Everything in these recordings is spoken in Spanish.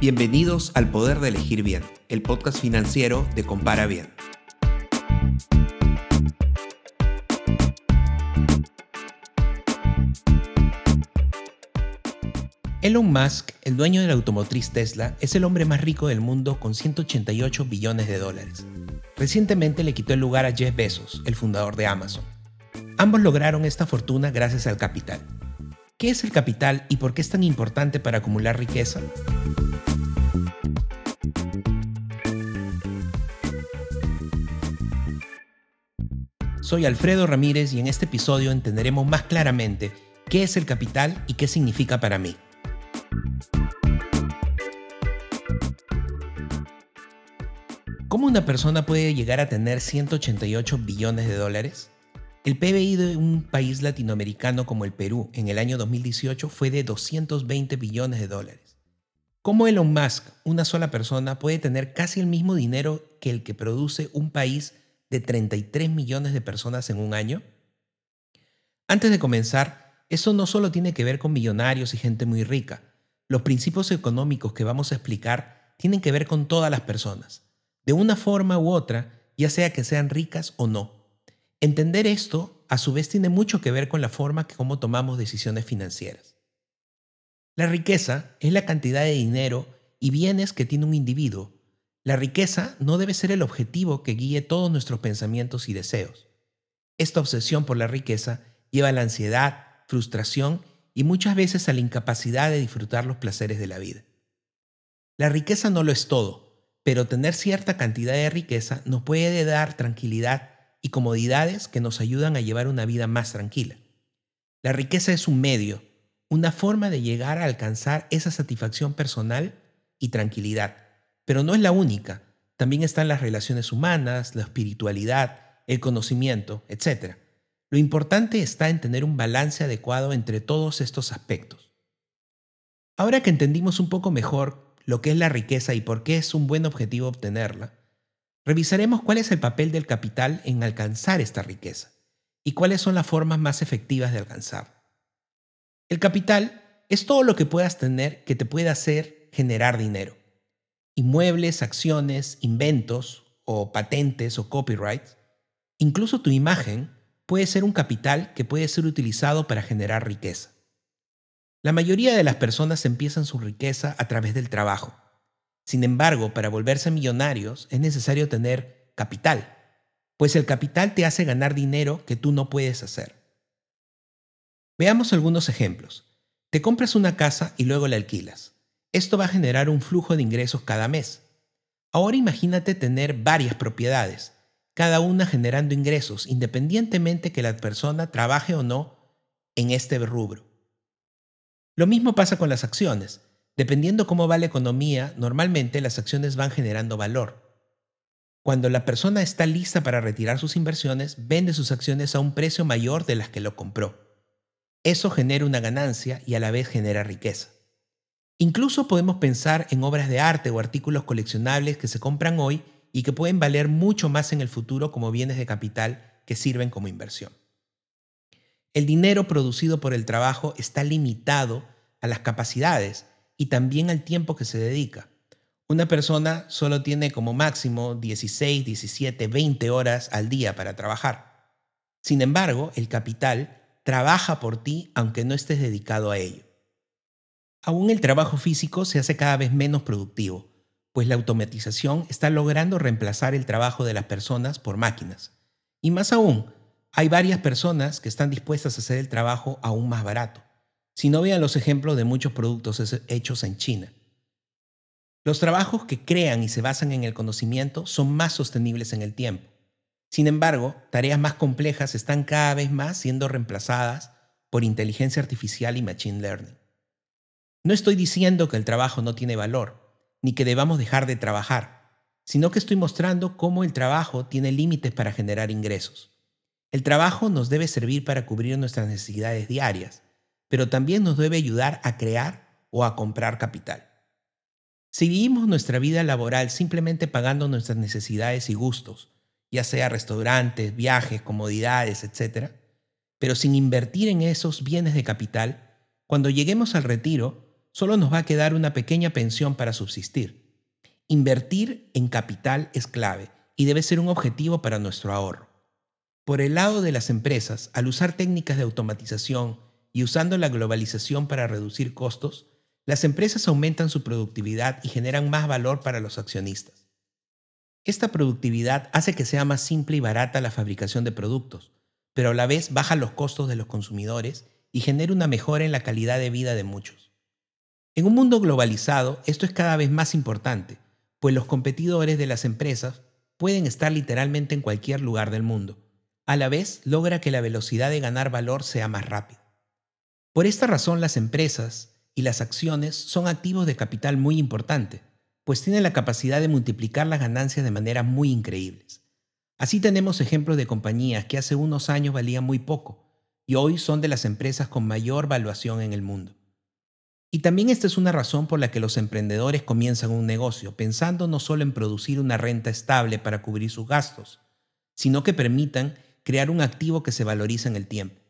Bienvenidos al Poder de Elegir Bien, el podcast financiero de Compara Bien. Elon Musk, el dueño de la automotriz Tesla, es el hombre más rico del mundo con 188 billones de dólares. Recientemente le quitó el lugar a Jeff Bezos, el fundador de Amazon. Ambos lograron esta fortuna gracias al capital. ¿Qué es el capital y por qué es tan importante para acumular riqueza? Soy Alfredo Ramírez y en este episodio entenderemos más claramente qué es el capital y qué significa para mí. ¿Cómo una persona puede llegar a tener 188 billones de dólares? El PBI de un país latinoamericano como el Perú en el año 2018 fue de 220 billones de dólares. ¿Cómo Elon Musk, una sola persona, puede tener casi el mismo dinero que el que produce un país de 33 millones de personas en un año? Antes de comenzar, eso no solo tiene que ver con millonarios y gente muy rica. Los principios económicos que vamos a explicar tienen que ver con todas las personas de una forma u otra, ya sea que sean ricas o no. Entender esto, a su vez, tiene mucho que ver con la forma que cómo tomamos decisiones financieras. La riqueza es la cantidad de dinero y bienes que tiene un individuo. La riqueza no debe ser el objetivo que guíe todos nuestros pensamientos y deseos. Esta obsesión por la riqueza lleva a la ansiedad, frustración y muchas veces a la incapacidad de disfrutar los placeres de la vida. La riqueza no lo es todo, pero tener cierta cantidad de riqueza nos puede dar tranquilidad y comodidades que nos ayudan a llevar una vida más tranquila. La riqueza es un medio, una forma de llegar a alcanzar esa satisfacción personal y tranquilidad, pero no es la única. También están las relaciones humanas, la espiritualidad, el conocimiento, etc. Lo importante está en tener un balance adecuado entre todos estos aspectos. Ahora que entendimos un poco mejor lo que es la riqueza y por qué es un buen objetivo obtenerla, revisaremos cuál es el papel del capital en alcanzar esta riqueza y cuáles son las formas más efectivas de alcanzarla. El capital es todo lo que puedas tener que te pueda hacer generar dinero. Inmuebles, acciones, inventos o patentes o copyrights, incluso tu imagen puede ser un capital que puede ser utilizado para generar riqueza. La mayoría de las personas empiezan su riqueza a través del trabajo. Sin embargo, para volverse millonarios es necesario tener capital, pues el capital te hace ganar dinero que tú no puedes hacer. Veamos algunos ejemplos. Te compras una casa y luego la alquilas. Esto va a generar un flujo de ingresos cada mes. Ahora imagínate tener varias propiedades, cada una generando ingresos independientemente que la persona trabaje o no en este rubro. Lo mismo pasa con las acciones. Dependiendo cómo va la economía, normalmente las acciones van generando valor. Cuando la persona está lista para retirar sus inversiones, vende sus acciones a un precio mayor de las que lo compró. Eso genera una ganancia y a la vez genera riqueza. Incluso podemos pensar en obras de arte o artículos coleccionables que se compran hoy y que pueden valer mucho más en el futuro como bienes de capital que sirven como inversión. El dinero producido por el trabajo está limitado a las capacidades y también al tiempo que se dedica. Una persona solo tiene como máximo 16, 17, 20 horas al día para trabajar. Sin embargo, el capital trabaja por ti aunque no estés dedicado a ello. Aún el trabajo físico se hace cada vez menos productivo, pues la automatización está logrando reemplazar el trabajo de las personas por máquinas. Y más aún, hay varias personas que están dispuestas a hacer el trabajo aún más barato. Si no vean los ejemplos de muchos productos hechos en China. Los trabajos que crean y se basan en el conocimiento son más sostenibles en el tiempo. Sin embargo, tareas más complejas están cada vez más siendo reemplazadas por inteligencia artificial y machine learning. No estoy diciendo que el trabajo no tiene valor, ni que debamos dejar de trabajar, sino que estoy mostrando cómo el trabajo tiene límites para generar ingresos. El trabajo nos debe servir para cubrir nuestras necesidades diarias, pero también nos debe ayudar a crear o a comprar capital. Si vivimos nuestra vida laboral simplemente pagando nuestras necesidades y gustos, ya sea restaurantes, viajes, comodidades, etc., pero sin invertir en esos bienes de capital, cuando lleguemos al retiro, solo nos va a quedar una pequeña pensión para subsistir. Invertir en capital es clave y debe ser un objetivo para nuestro ahorro. Por el lado de las empresas, al usar técnicas de automatización y usando la globalización para reducir costos, las empresas aumentan su productividad y generan más valor para los accionistas. Esta productividad hace que sea más simple y barata la fabricación de productos, pero a la vez baja los costos de los consumidores y genera una mejora en la calidad de vida de muchos. En un mundo globalizado, esto es cada vez más importante, pues los competidores de las empresas pueden estar literalmente en cualquier lugar del mundo. A la vez, logra que la velocidad de ganar valor sea más rápida. Por esta razón, las empresas y las acciones son activos de capital muy importante, pues tienen la capacidad de multiplicar las ganancias de manera muy increíbles. Así tenemos ejemplos de compañías que hace unos años valían muy poco y hoy son de las empresas con mayor valuación en el mundo. Y también esta es una razón por la que los emprendedores comienzan un negocio, pensando no solo en producir una renta estable para cubrir sus gastos, sino que permitan crear un activo que se valoriza en el tiempo.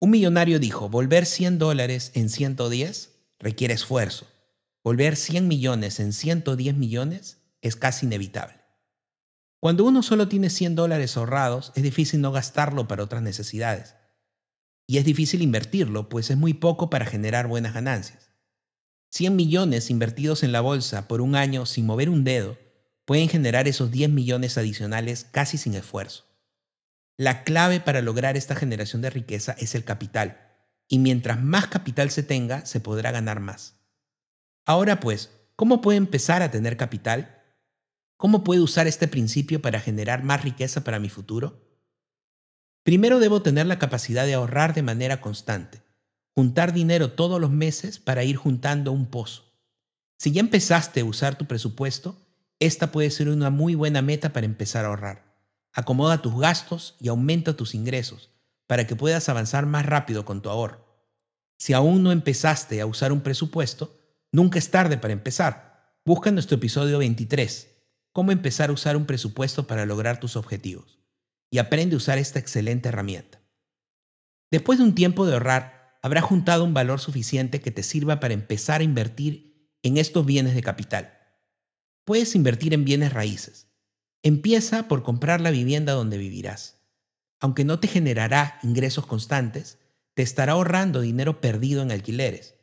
Un millonario dijo, volver 100 dólares en 110 requiere esfuerzo. Volver 100 millones en 110 millones es casi inevitable. Cuando uno solo tiene 100 dólares ahorrados, es difícil no gastarlo para otras necesidades. Y es difícil invertirlo, pues es muy poco para generar buenas ganancias. 100 millones invertidos en la bolsa por un año sin mover un dedo pueden generar esos 10 millones adicionales casi sin esfuerzo. La clave para lograr esta generación de riqueza es el capital, y mientras más capital se tenga, se podrá ganar más. Ahora pues, ¿cómo puedo empezar a tener capital? ¿Cómo puedo usar este principio para generar más riqueza para mi futuro? Primero debo tener la capacidad de ahorrar de manera constante, juntar dinero todos los meses para ir juntando un pozo. Si ya empezaste a usar tu presupuesto, esta puede ser una muy buena meta para empezar a ahorrar. Acomoda tus gastos y aumenta tus ingresos para que puedas avanzar más rápido con tu ahorro. Si aún no empezaste a usar un presupuesto, nunca es tarde para empezar. Busca nuestro episodio 23, cómo empezar a usar un presupuesto para lograr tus objetivos y aprende a usar esta excelente herramienta. Después de un tiempo de ahorrar, habrás juntado un valor suficiente que te sirva para empezar a invertir en estos bienes de capital. Puedes invertir en bienes raíces. Empieza por comprar la vivienda donde vivirás. Aunque no te generará ingresos constantes, te estará ahorrando dinero perdido en alquileres.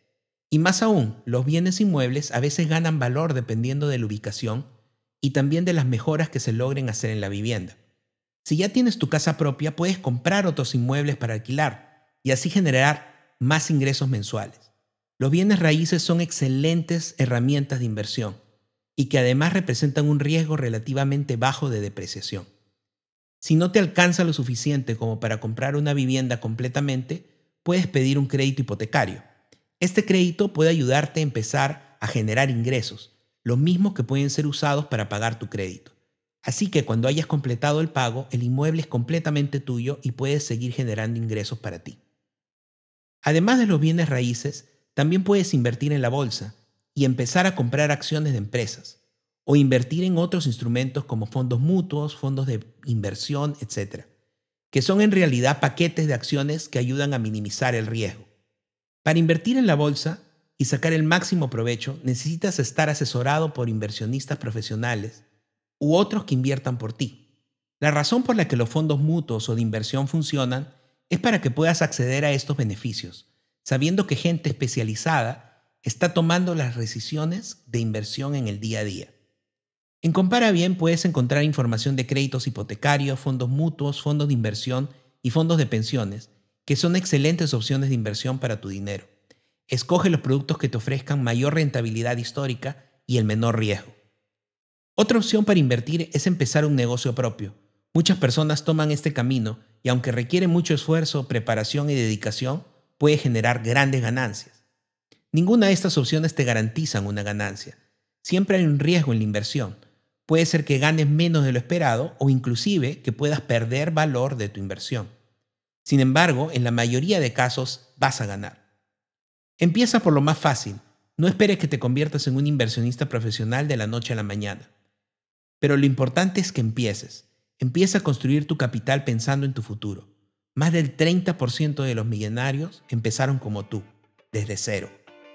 Y más aún, los bienes inmuebles a veces ganan valor dependiendo de la ubicación y también de las mejoras que se logren hacer en la vivienda. Si ya tienes tu casa propia, puedes comprar otros inmuebles para alquilar y así generar más ingresos mensuales. Los bienes raíces son excelentes herramientas de inversión y que además representan un riesgo relativamente bajo de depreciación. Si no te alcanza lo suficiente como para comprar una vivienda completamente, puedes pedir un crédito hipotecario. Este crédito puede ayudarte a empezar a generar ingresos, los mismos que pueden ser usados para pagar tu crédito. Así que cuando hayas completado el pago, el inmueble es completamente tuyo y puedes seguir generando ingresos para ti. Además de los bienes raíces, también puedes invertir en la bolsa y empezar a comprar acciones de empresas o invertir en otros instrumentos como fondos mutuos, fondos de inversión, etc., que son en realidad paquetes de acciones que ayudan a minimizar el riesgo. Para invertir en la bolsa y sacar el máximo provecho, necesitas estar asesorado por inversionistas profesionales u otros que inviertan por ti. La razón por la que los fondos mutuos o de inversión funcionan es para que puedas acceder a estos beneficios, sabiendo que gente especializada está tomando las decisiones de inversión en el día a día. En Compara Bien puedes encontrar información de créditos hipotecarios, fondos mutuos, fondos de inversión y fondos de pensiones, que son excelentes opciones de inversión para tu dinero. Escoge los productos que te ofrezcan mayor rentabilidad histórica y el menor riesgo. Otra opción para invertir es empezar un negocio propio. Muchas personas toman este camino y aunque requiere mucho esfuerzo, preparación y dedicación, puede generar grandes ganancias. Ninguna de estas opciones te garantizan una ganancia. Siempre hay un riesgo en la inversión. Puede ser que ganes menos de lo esperado o inclusive que puedas perder valor de tu inversión. Sin embargo, en la mayoría de casos vas a ganar. Empieza por lo más fácil. No esperes que te conviertas en un inversionista profesional de la noche a la mañana. Pero lo importante es que empieces. Empieza a construir tu capital pensando en tu futuro. Más del 30% de los millonarios empezaron como tú, desde cero.